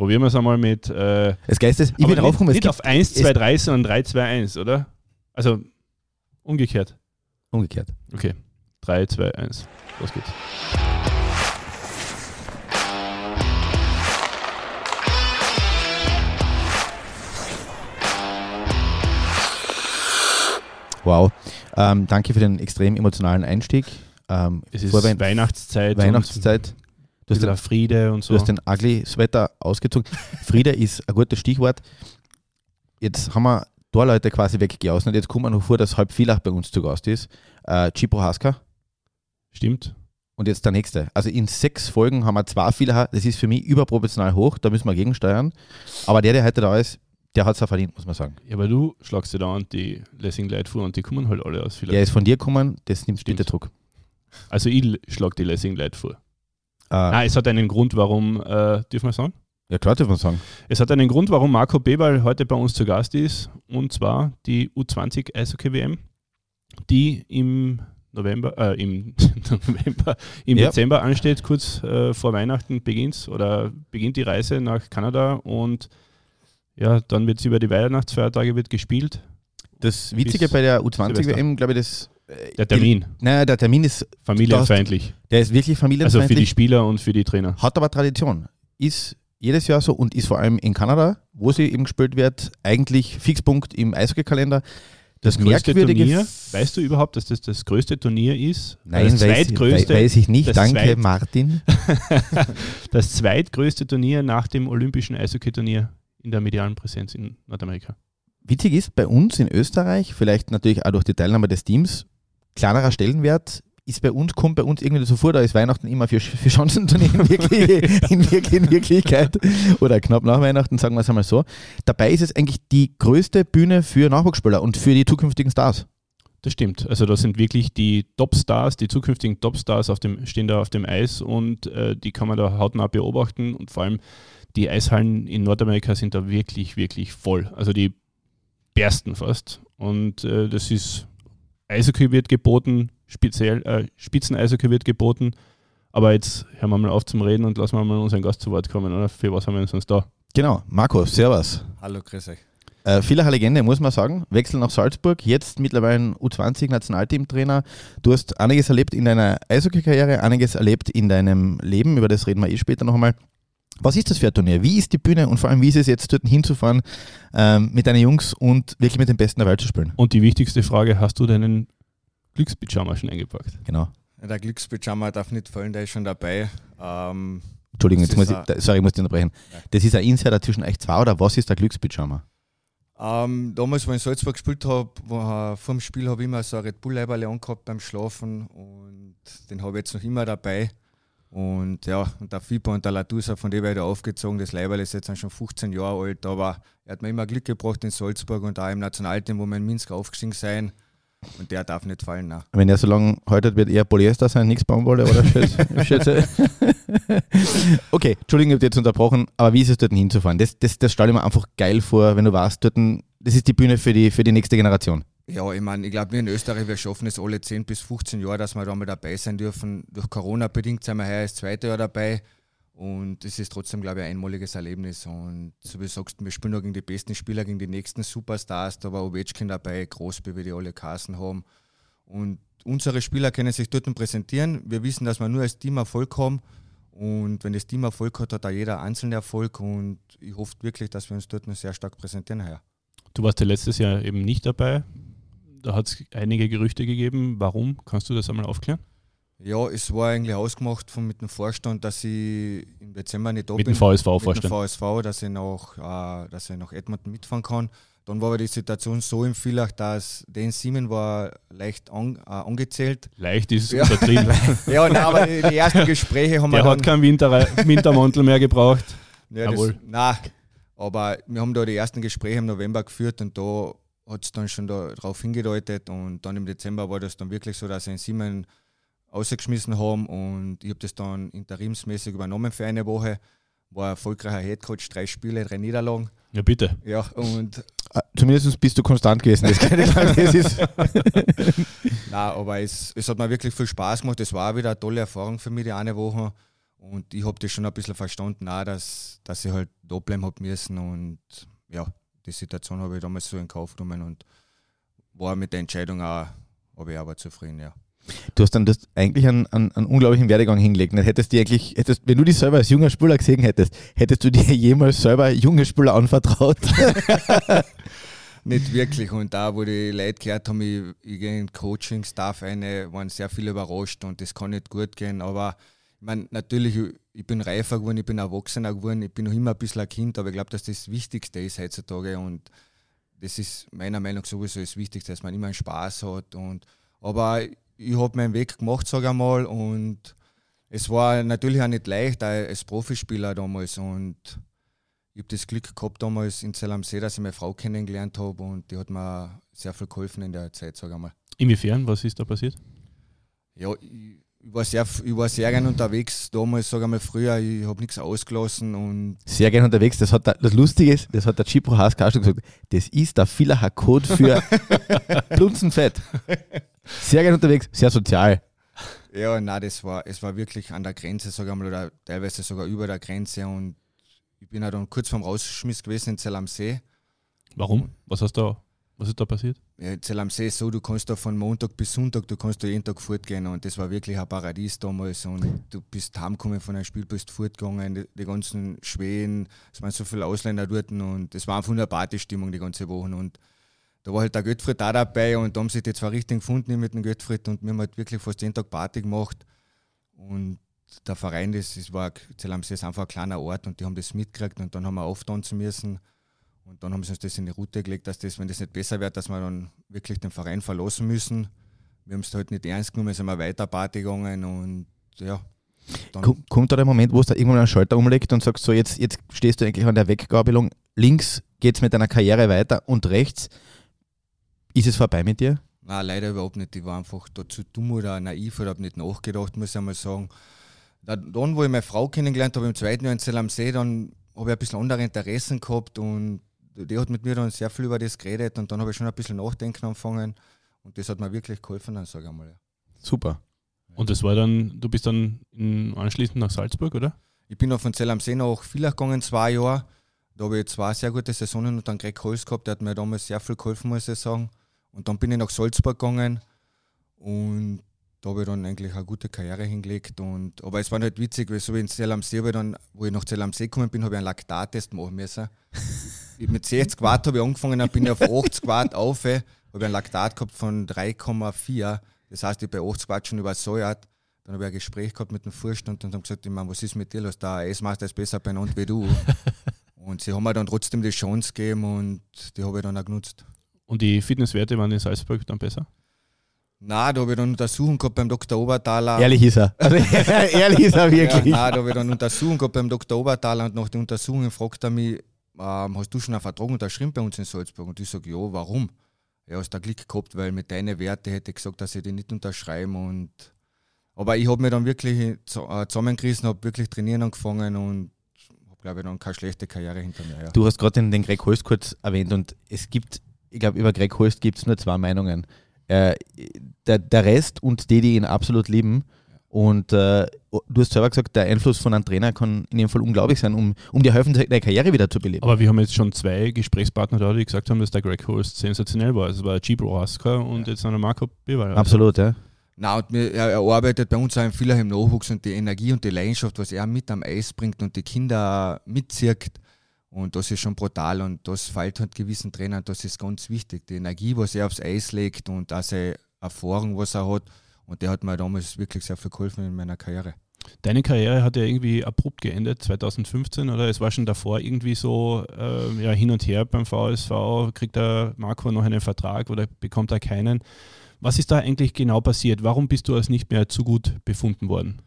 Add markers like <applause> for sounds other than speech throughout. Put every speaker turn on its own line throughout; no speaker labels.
probieren wir es einmal mit. Äh,
Das Geist ist, ich bin draufgekommen,
nicht, nicht auf 1, 2, 3, sondern 3, 2, 1, oder? Also umgekehrt.
umgekehrt.
Okay. 3, 2, 1. Los geht's.
Wow. Ähm, danke für den extrem emotionalen Einstieg. Ähm,
Es ist Weihnachtszeit.
Weihnachtszeit. Du hast, den,
Friede und so.
du hast den ugly Sweater ausgezogen. <laughs> Friede ist ein gutes Stichwort. Jetzt haben wir Torleute quasi weggeausen und jetzt kommt man noch vor, dass halb Villach bei uns zu Gast ist. Äh, Cipro Haska
Stimmt.
und jetzt der nächste. Also in sechs Folgen haben wir zwei Villacher. Das ist für mich überproportional hoch, da müssen wir gegensteuern. Aber der, der heute da ist, der hat es auch verdient, muss man sagen.
Ja, aber du schlagst dir da an die Lessing Light vor und die kommen halt alle aus
Der
vielleicht.
ist von dir gekommen, das nimmt
Stimmt.
bitte Druck.
Also ich schlag die Lessing Light vor.
Äh,
Ah, es hat einen Grund, warum, äh, dürfen wir sagen?
ja, klar, darf man sagen.
Es hat einen Grund, warum Marco Bebal heute bei uns zu Gast ist, und zwar die U20 Eishockey WM, die im November, äh, im <laughs> November, im
Ja.
Dezember ansteht, kurz äh, vor Weihnachten beginnt oder beginnt die Reise nach Kanada und ja, dann wird es über die Weihnachtsfeiertage wird gespielt.
Das Witzige bei der U20
Silvester.
WM, glaube ich, das. Äh,
Der Termin,
Naja, der Termin ist,
familienfeindlich.
der ist wirklich
Also für die Spieler und für die Trainer.
hat aber Tradition. Ist jedes Jahr so und ist vor allem in Kanada, wo sie eben gespielt wird, eigentlich Fixpunkt im Eishockey-Kalender. Das,
größte
merkwürdige.
Turnier, weißt du überhaupt, dass das das größte Turnier ist?
Nein,
das
weiß,
zweitgrößte,
weiß ich nicht.
das
Danke,
zweit-
Martin. <laughs>
das zweitgrößte Turnier nach dem olympischen Eishockey-Turnier in der medialen Präsenz in Nordamerika.
Witzig ist, bei uns in Österreich, vielleicht natürlich auch durch die Teilnahme des Teams, kleinerer Stellenwert ist bei uns, kommt bei uns irgendwie so vor, da ist Weihnachten immer für, für Chancenturnier in, wirklich, <laughs> in, wirklich, in Wirklichkeit oder knapp nach Weihnachten, sagen wir es einmal so. Dabei ist es eigentlich die größte Bühne für Nachwuchsspieler und für die zukünftigen Stars.
Das stimmt. Also da sind wirklich die Topstars, die zukünftigen Topstars auf dem, stehen da auf dem Eis und äh, die kann man da hautnah beobachten und vor allem die Eishallen in Nordamerika sind da wirklich, wirklich voll. Also die bersten fast. Und äh, das ist, Eishockey wird geboten, speziell äh, Spitzen-Eishockey wird geboten. Aber jetzt hören wir mal auf zum Reden und lassen wir mal unseren Gast zu Wort kommen, oder? Für was haben wir uns da?
Genau, Marco, Servus.
Hallo, grüß euch.
Äh, Villacher Legende, muss man sagen. Wechsel nach Salzburg, jetzt mittlerweile ein U20-Nationalteamtrainer. Du hast einiges erlebt in deiner Eishockey-Karriere, einiges erlebt in deinem Leben, über das reden wir eh später noch einmal. Was ist das für ein Turnier? Wie ist die Bühne und vor allem, wie ist es jetzt, dort hinzufahren ähm, mit deinen Jungs und wirklich mit den Besten der Welt zu spielen?
Und die wichtigste Frage, hast du deinen Glückspyjama schon eingepackt?
Genau.
Der Glückspyjama darf nicht fallen, der ist schon dabei. Ähm,
Entschuldigung, jetzt muss ich, da- sorry, ich muss dich unterbrechen.
Ja.
Das ist ein Insider zwischen euch zwei oder was ist der Glückspyjama?
ähm, damals, wo ich in Salzburg gespielt habe, äh, vor dem Spiel habe ich immer so ein Red bull leiberle angehabt beim Schlafen und den habe ich jetzt noch immer dabei. Und ja, und der Fieber und der Latusa, von dem werde ich aufgezogen. Das Leiberl ist jetzt schon 15 Jahre alt, aber er hat mir immer Glück gebracht in Salzburg und auch im Nationalteam, wo wir in Minsk aufgestiegen sein. Und der darf nicht fallen. Nein.
Wenn er so lange haltet, wird eher Polyester sein, nichts Baumwolle oder <laughs> schätze. <laughs> okay, Entschuldigung, ich habe jetzt unterbrochen, aber wie ist es dort hinzufahren? Das, das, das stelle ich mir einfach geil vor, wenn du weißt, dort, das ist die Bühne für die, für die nächste Generation.
Ja, ich meine, ich glaube, wir in Österreich, wir schaffen es alle 10 bis 15 Jahre, dass wir da mal dabei sein dürfen. Durch Corona bedingt sind wir heuer das zweite Jahr dabei. Und es ist trotzdem, glaube ich, ein einmaliges Erlebnis. Und so wie du sagst, wir spielen noch gegen die besten Spieler, gegen die nächsten Superstars. Da war Ovechkin dabei, Großby, wie die alle Kassen haben. Und unsere Spieler können sich dort präsentieren. Wir wissen, dass wir nur als Team Erfolg haben. Und wenn das Team Erfolg hat, hat auch jeder einzelne Erfolg. Und ich hoffe wirklich, dass wir uns dort noch sehr stark präsentieren heuer.
Du warst ja letztes Jahr eben nicht dabei. Da hat es einige Gerüchte gegeben. Warum? Kannst du das einmal aufklären?
Ja, es war eigentlich ausgemacht von, mit dem Vorstand, dass ich im Dezember nicht da
Mit
bin.
dem VSV
mit dem
vorstellen.
VSV, dass ich nach, äh, dass ich nach Edmonton mitfahren kann. Dann war aber die Situation so im Villach, dass den Siemen war leicht an, äh, angezählt.
Leicht ist es
Ja.
übertrieben. <laughs>
Ja, nein, aber die, die ersten Gespräche haben
Der
wir
hat
dann...
keinen Winter, Wintermantel mehr gebraucht.
Ja, das,
Jawohl.
nein, aber wir haben da die ersten Gespräche im November geführt und da hat es dann schon darauf hingedeutet und dann im Dezember war das dann wirklich so, dass sie einen Siemen ausgeschmissen haben und ich habe das dann interimsmäßig übernommen für eine Woche. War erfolgreicher Headcoach, drei Spiele, drei Niederlagen.
Ja, bitte.
Ja, und
Äh, Zumindest bist du konstant gewesen. Das kann ich sagen. Das ist <laughs>
Nein, aber es, es hat mir wirklich viel Spaß gemacht. Es war auch wieder eine tolle Erfahrung für mich, die eine Woche. Und ich habe das schon ein bisschen verstanden, auch, dass, dass ich halt da bleiben habe müssen. Und ja, die Situation habe ich damals so in Kauf genommen und war mit der Entscheidung auch, habe ich aber zufrieden, ja.
Du hast dann das eigentlich einen, einen, einen unglaublichen Werdegang hingelegt. Nicht? Hättest du eigentlich, hättest, wenn du dich selber als junger Spieler gesehen hättest, hättest du dir <laughs> jemals selber junge Spieler anvertraut? <laughs>
Nicht wirklich. Und da, wo die Leute gehört haben, ich, ich gehe in Coaching-Staff eine, waren sehr viele überrascht und das kann nicht gut gehen. Aber meine, natürlich, ich bin reifer geworden, ich bin erwachsener geworden, ich bin noch immer ein bisschen ein Kind, aber ich glaube, dass das Wichtigste ist heutzutage und das ist meiner Meinung nach sowieso das Wichtigste, dass man immer einen Spaß hat. Und, aber ich habe meinen Weg gemacht, sage ich mal, und es war natürlich auch nicht leicht als Profispieler damals und ich habe das Glück gehabt damals in Zell am See, dass ich meine Frau kennengelernt habe und die hat mir sehr viel geholfen in der Zeit, sage ich mal.
Inwiefern? Was ist da passiert?
Ja, ich, ich war sehr, ich war sehr gern unterwegs damals, sage ich mal früher, ich habe nichts ausgelassen und.
Sehr gern unterwegs, das hat der, das Lustige ist, das hat der Chipro Haas schon gesagt, das ist der Villacher Code für <laughs> Plunzenfett. Sehr gern unterwegs, sehr sozial.
Ja, nein, das war, es war wirklich an der Grenze, sage ich mal, oder teilweise sogar über der Grenze und ich bin halt dann kurz vorm Rausschmiss gewesen in Zell am See.
Warum? Was hast du was ist da passiert?
Ja, am See ist so, du kannst da von Montag bis Sonntag, du kannst da jeden Tag fortgehen und das war wirklich ein Paradies damals und du bist heimgekommen von einem Spiel, bist fortgegangen, die, die ganzen Schweden, es waren so viele Ausländer dort und es war einfach eine Partystimmung die ganze Woche und da war halt der Göttfried auch dabei und da haben sich die zwei richtig gefunden mit dem Göttfried und wir haben halt wirklich fast jeden Tag Party gemacht und der Verein, das, das war, Zell am See ist einfach ein kleiner Ort und die haben das mitgekriegt und dann haben wir auftanzen müssen und dann haben sie uns das in die Route gelegt, dass das, wenn das nicht besser wird, dass wir dann wirklich den Verein verlassen müssen. Wir haben es halt nicht ernst genommen, sind wir weiter Party gegangen und ja.
Kommt da der Moment, wo es da irgendwann einen Schalter umlegt und sagst, so jetzt, jetzt stehst du eigentlich an der Weggabelung, links geht es mit deiner Karriere weiter und rechts ist es vorbei mit dir?
Nein, leider überhaupt nicht. Ich war einfach da zu dumm oder naiv oder habe nicht nachgedacht, muss ich einmal sagen. Dann, wo ich meine Frau kennengelernt habe, im zweiten Jahr in Zell am See, dann habe ich ein bisschen andere Interessen gehabt und die hat mit mir dann sehr viel über das geredet und dann habe ich schon ein bisschen nachdenken angefangen und das hat mir wirklich geholfen, dann sage ich mal. Ja.
Super.
Und das war dann, du bist dann anschließend nach Salzburg, oder?
Ich bin noch von Zell am See nach Villach gegangen, zwei Jahre. Da habe ich zwei sehr gute Saisonen und dann Greg Holz gehabt, der hat mir damals sehr viel geholfen, muss ich sagen. Und dann bin ich nach Salzburg gegangen und da habe ich dann eigentlich eine gute Karriere hingelegt. Und, aber es war nicht witzig, weil so wie in Zell am See, dann, wo ich nach Zell am See gekommen bin, habe ich einen Laktattest machen müssen. <laughs> mit 60 Watt habe ich angefangen, dann bin ich auf 80 Watt auf, habe ein Laktat gehabt von 3,4. Das heißt, ich bin bei 80 Watt schon übersäuert. Dann habe ich ein Gespräch gehabt mit dem Vorstand und haben gesagt, ich meine, was ist mit dir los? Der Eismeister ist besser benannt wie du. <laughs> und sie haben mir dann trotzdem die Chance gegeben und die habe ich dann auch genutzt.
Und die Fitnesswerte waren in Salzburg dann besser?
Nein, da habe ich dann Untersuchung gehabt beim Dr. Obertaler.
Ehrlich ist er. <laughs> Also, ehrlich ist er wirklich.
Ja, nein, da habe ich dann Untersuchung gehabt beim Dr. Obertaler und nach der Untersuchung fragt er mich, ähm, hast du schon einen Vertrag unterschrieben bei uns in Salzburg? Und ich sage, ja, warum? Ja, hast du Glück gehabt, weil mit deinen Werten hätte ich gesagt, dass ich die nicht unterschreiben. Und aber ich habe mir dann wirklich äh, zusammengerissen, habe wirklich trainieren angefangen und habe, glaube ich, dann keine schlechte Karriere hinter mir. Ja.
Du hast gerade den, den Greg Holst kurz erwähnt und es gibt, ich glaube, über Greg Holst gibt es nur zwei Meinungen. Äh, der, der Rest und die, die ihn absolut lieben, und äh, du hast selber gesagt, der Einfluss von einem Trainer kann in dem Fall unglaublich sein, um, um dir helfen, deine Karriere wieder zu beleben.
Aber wir haben jetzt schon zwei Gesprächspartner da, die gesagt haben, dass der Greg Holst sensationell war. Es war Gibro Haska und ja. jetzt einer Marco Bewald.
Absolut, ja.
Na, und wir, er, er, arbeitet bei uns auch in vieler im Nachwuchs und die Energie und die Leidenschaft, was er mit am Eis bringt und die Kinder mitzirkt. Und das ist schon brutal und das fällt halt gewissen Trainern, das ist ganz wichtig. Die Energie, was er aufs Eis legt und auch seine Erfahrung, was er hat, und der hat mir damals wirklich sehr viel geholfen in meiner Karriere.
Deine Karriere hat ja irgendwie abrupt geendet, 2015, oder? Es war schon davor irgendwie so äh, ja, hin und her beim VSV. Kriegt der Marco noch einen Vertrag oder bekommt er keinen? Was ist da eigentlich genau passiert? Warum bist du als nicht mehr zu gut befunden worden?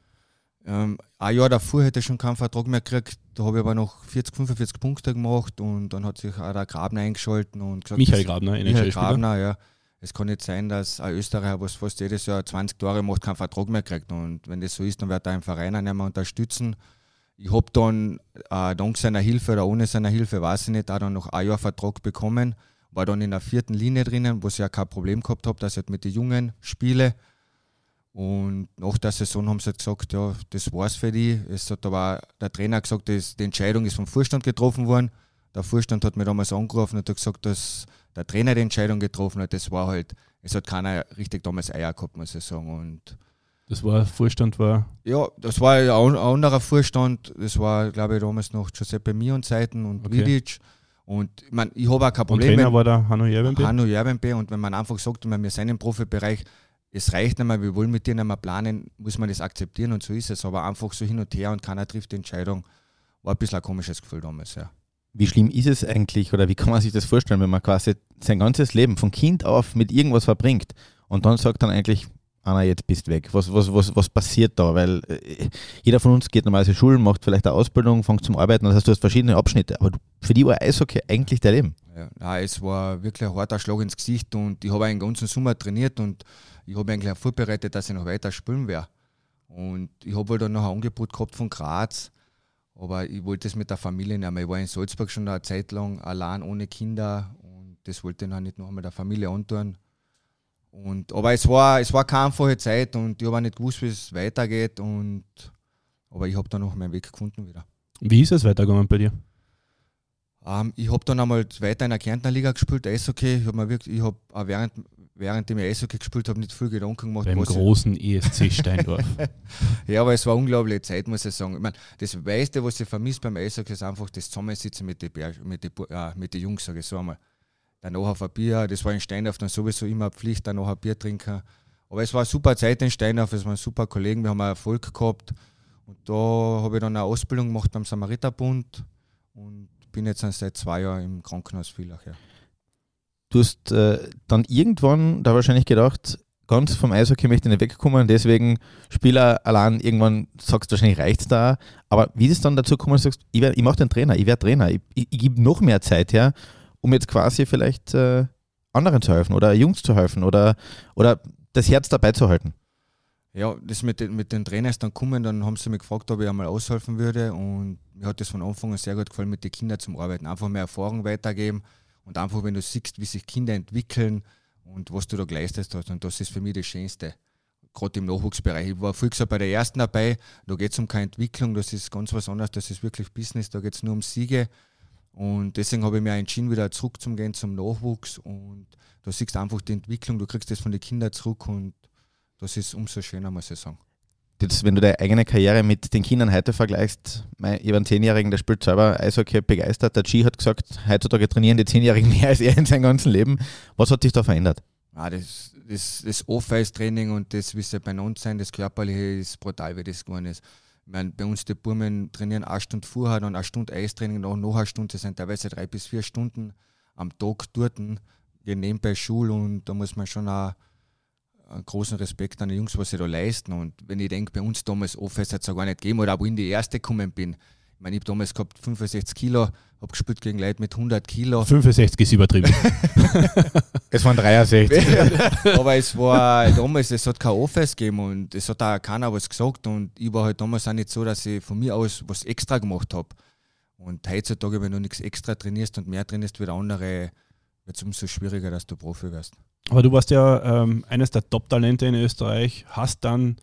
Ähm, ein Jahr davor hätte ich schon keinen Vertrag mehr gekriegt. Da habe ich aber noch 40, 45 Punkte gemacht und dann hat sich auch der Grabner eingeschalten und
gesagt, Michael Grabner,
Michael Grabner, ja es kann nicht sein, dass ein Österreicher, was fast jedes Jahr 20 Tore macht, keinen Vertrag mehr kriegt. Und wenn das so ist, dann wird er einen Verein nicht mehr unterstützen. Ich habe dann äh, dank seiner Hilfe oder ohne seiner Hilfe, weiß ich nicht, auch dann noch ein Jahr Vertrag bekommen. War dann in der vierten Linie drinnen, wo ich ja kein Problem gehabt habe, dass ich mit den Jungen spiele. Und nach der Saison haben sie gesagt, ja, das war's für die. Es hat aber der Trainer gesagt, dass die Entscheidung ist vom Vorstand getroffen worden. Der Vorstand hat mir damals angerufen und hat gesagt, dass der Trainer die Entscheidung getroffen hat. Das war halt, es hat keiner richtig damals Eier gehabt, muss ich sagen. Und
das war Vorstand war.
Ja, das war ein anderer Vorstand. Das war, glaube ich, damals noch Giuseppe Mion Zeiten und okay. Vidic. Und ich, mein, ich habe auch kein Problem.
Und Trainer war der Hanno Jerbenbe?
Hanno Jerbenbe. Und wenn man einfach sagt, wir sind im Profibereich, es reicht nicht mehr, wir wollen mit dir nicht mehr planen, muss man das akzeptieren und so ist es. Aber einfach so hin und her und keiner trifft die Entscheidung, war ein bisschen ein komisches Gefühl damals, ja.
Wie schlimm ist es eigentlich oder wie kann man sich das vorstellen, wenn man quasi sein ganzes Leben von Kind auf mit irgendwas verbringt und dann sagt dann eigentlich, Anna, jetzt bist weg. Was, was, was, was passiert da? Weil äh, jeder von uns geht normalerweise Schulen, macht vielleicht eine Ausbildung, fängt zum Arbeiten, das heißt, du hast verschiedene Abschnitte. Aber für die war Eishockey eigentlich dein Leben.
Ja, nein, es war wirklich ein harter Schlag ins Gesicht und ich habe einen ganzen Sommer trainiert und ich habe eigentlich auch vorbereitet, dass ich noch weiter spielen werde. Und ich habe halt dann noch ein Angebot gehabt von Graz, aber ich wollte es mit der Familie nicht mehr. Ich war in Salzburg schon eine Zeit lang allein ohne Kinder und das wollte ich dann nicht noch mit der Familie antun. Und, aber es war, es war keine einfache Zeit und ich habe auch nicht gewusst, wie es weitergeht. Und, aber ich habe dann noch meinen Weg gefunden wieder.
Wie ist es weitergegangen bei dir?
Ähm, ich habe dann einmal weiter in der Kärntner Liga gespielt, Eishockey. Ich habe hab auch während, während ich Eishockey gespielt habe, nicht viel Gedanken gemacht.
Beim großen ESC Steindorf. <laughs>
ja, aber es war unglaubliche Zeit, muss ich sagen. Ich meine, das meiste, was ich vermisst beim Eishockey, ist einfach das Zusammensitzen mit den mit die, äh, mit die Jungs, sage ich so einmal danach auf ein Bier. Das war in Steinhoff dann sowieso immer Pflicht, danach ein Bier trinken. Aber es war eine super Zeit in Steinhoff, es waren super Kollegen, wir haben Erfolg gehabt. Und da habe ich dann eine Ausbildung gemacht beim Samariterbund und bin jetzt seit zwei Jahren im Krankenhaus Villach. Ja.
Du hast äh, dann irgendwann da wahrscheinlich gedacht, ganz vom Eishockey möchte ich nicht wegkommen, deswegen Spieler allein irgendwann sagst du wahrscheinlich reicht es da. Aber wie ist es dann dazu gekommen, dass du sagst, ich, ich mache den Trainer, ich werde Trainer, ich, ich, ich gebe noch mehr Zeit her um jetzt quasi vielleicht äh, anderen zu helfen oder Jungs zu helfen oder, oder das Herz dabei zu halten?
Ja, das mit den, mit den Trainers dann kommen, dann haben sie mich gefragt, ob ich einmal aushelfen würde und mir hat das von Anfang an sehr gut gefallen, mit den Kindern zum Arbeiten. Einfach mehr Erfahrung weitergeben und einfach, wenn du siehst, wie sich Kinder entwickeln und was du da geleistet hast und das ist für mich das Schönste. Gerade im Nachwuchsbereich. Ich war früher bei der ersten dabei, da geht es um keine Entwicklung, das ist ganz was anderes, das ist wirklich Business, da geht es nur um Siege und deswegen habe ich mich entschieden, wieder zurück zum Gehen zum Nachwuchs. Und da siehst du einfach die Entwicklung, du kriegst das von den Kindern zurück und das ist umso schöner, muss ich sagen.
Jetzt, wenn du deine eigene Karriere mit den Kindern heute vergleichst, mein, ich einen Zehnjährigen, der spielt selber Eishockey begeistert. Der G hat gesagt, heutzutage trainieren die Zehnjährigen <laughs> mehr als er in seinem ganzen Leben. Was hat dich da verändert?
Ah, das, das, das Off-Ice-Training und das, wie es bei uns sein, das Körperliche ist brutal, wie das geworden ist. Ich meine, bei uns die Burmen trainieren eine Stunde vorher, dann eine Stunde Eistraining, noch, noch eine Stunde, das sind teilweise drei bis vier Stunden am Tag dort, gehen nebenbei Schule und da muss man schon auch großen Respekt an die Jungs, was sie da leisten. Und wenn ich denke, bei uns damals Office hat es ja gar nicht gegeben, oder wo ich in die erste gekommen bin, ich meine, ich habe damals gehabt 65 Kilo, habe gespielt gegen Leute mit 100 Kilo.
65 ist übertrieben. <laughs>
es waren 63. <laughs>
Aber es war damals, es hat kein Office gegeben und es hat auch keiner was gesagt und ich war halt damals auch nicht so, dass ich von mir aus was extra gemacht habe. Und heutzutage, wenn du nichts extra trainierst und mehr trainierst wie der andere, wird es umso schwieriger, dass du Profi wirst.
Aber du warst ja ähm, eines der Top-Talente in Österreich, hast dann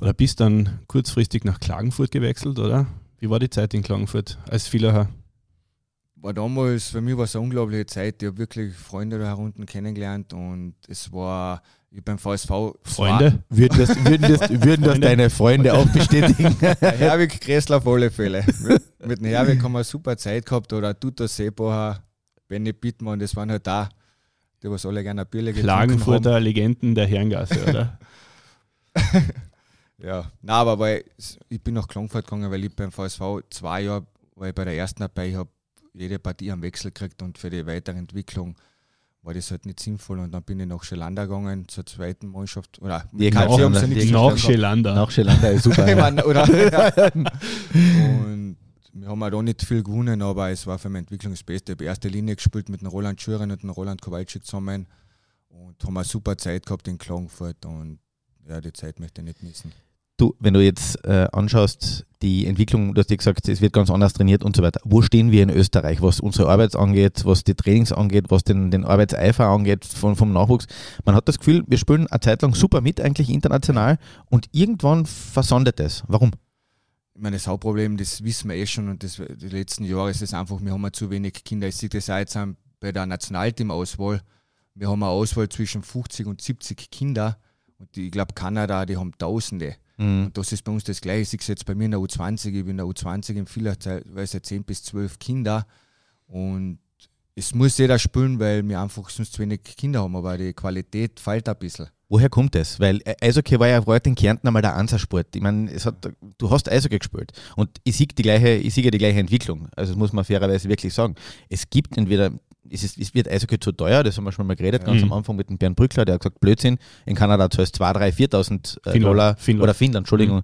oder bist dann kurzfristig nach Klagenfurt gewechselt, oder? Wie war die Zeit in Klagenfurt als Villacher?
War damals, für mich war es eine unglaubliche Zeit. Ich habe wirklich Freunde da unten kennengelernt und es war, ich beim VSV.
Freunde? Würden das, würden das, würden das deine Freunde auch bestätigen? <laughs>
Herwig Kressler auf alle Fälle. Mit dem Herwig haben wir eine super Zeit gehabt oder Tutor Seebacher, Benny Bittmann, das waren halt da, die was alle gerne ein Bierle
Klagenfurter Legenden der Herrengasse, oder? <laughs>
Ja, na, aber weil ich bin nach Klangfurt gegangen, weil ich beim VSV zwei Jahre, weil ich bei der ersten dabei habe, jede Partie am Wechsel gekriegt und für die weitere Entwicklung war das halt nicht sinnvoll. Und dann bin ich nach Schelander gegangen zur zweiten Mannschaft. Oder
die nach, nach, nach Schelander.
Nach Schelander ist super. <laughs>
ich mein, oder, ja. <laughs> Und wir haben auch da nicht viel gewonnen, aber es war für meine Entwicklung das Beste. Ich habe erste Linie gespielt mit dem Roland Schüren und dem Roland Kowalczyk zusammen und haben eine super Zeit gehabt in Klagenfurt und ja, die Zeit möchte ich nicht missen.
Du, wenn du jetzt äh, anschaust, die Entwicklung, du hast ja gesagt, es wird ganz anders trainiert und so weiter. Wo stehen wir in Österreich, was unsere Arbeit angeht, was die Trainings angeht, was den, den Arbeitseifer angeht von, vom Nachwuchs? Man hat das Gefühl, wir spielen eine Zeit lang super mit, eigentlich international, und irgendwann versandet es. Warum?
Ich meine, das Hauptproblem, das wissen wir eh schon und das, die letzten Jahre ist es einfach, wir haben zu wenig Kinder. Ich sehe das auch jetzt bei der Nationalteam-Auswahl. Wir haben eine Auswahl zwischen 50 und 70 Kinder und die, ich glaube, Kanada, die haben Tausende. Mhm. Und das ist bei uns das Gleiche. Ich sehe es jetzt bei mir in der U20, ich bin in der U20 in vieler teilweise 10 bis 12 Kinder. Und es muss jeder spielen, weil wir einfach sonst zu wenig Kinder haben, aber die Qualität fällt ein bisschen.
Woher kommt das? Weil Eishockey war ja heute in Kärnten einmal der Ansatzsport. Ich meine, es hat, du hast Eishockey gespielt und ich sehe die gleiche, ich sehe die gleiche Entwicklung. Also das muss man fairerweise wirklich sagen. Es gibt entweder es, ist, es wird Eishockey zu teuer, das haben wir schon mal geredet, ganz mhm. am Anfang mit dem Bernd Brückler, der hat gesagt, Blödsinn, in Kanada zahlst du 2, 3, 4.000 äh, Dollar Finnland. oder Finnland, Entschuldigung, mhm.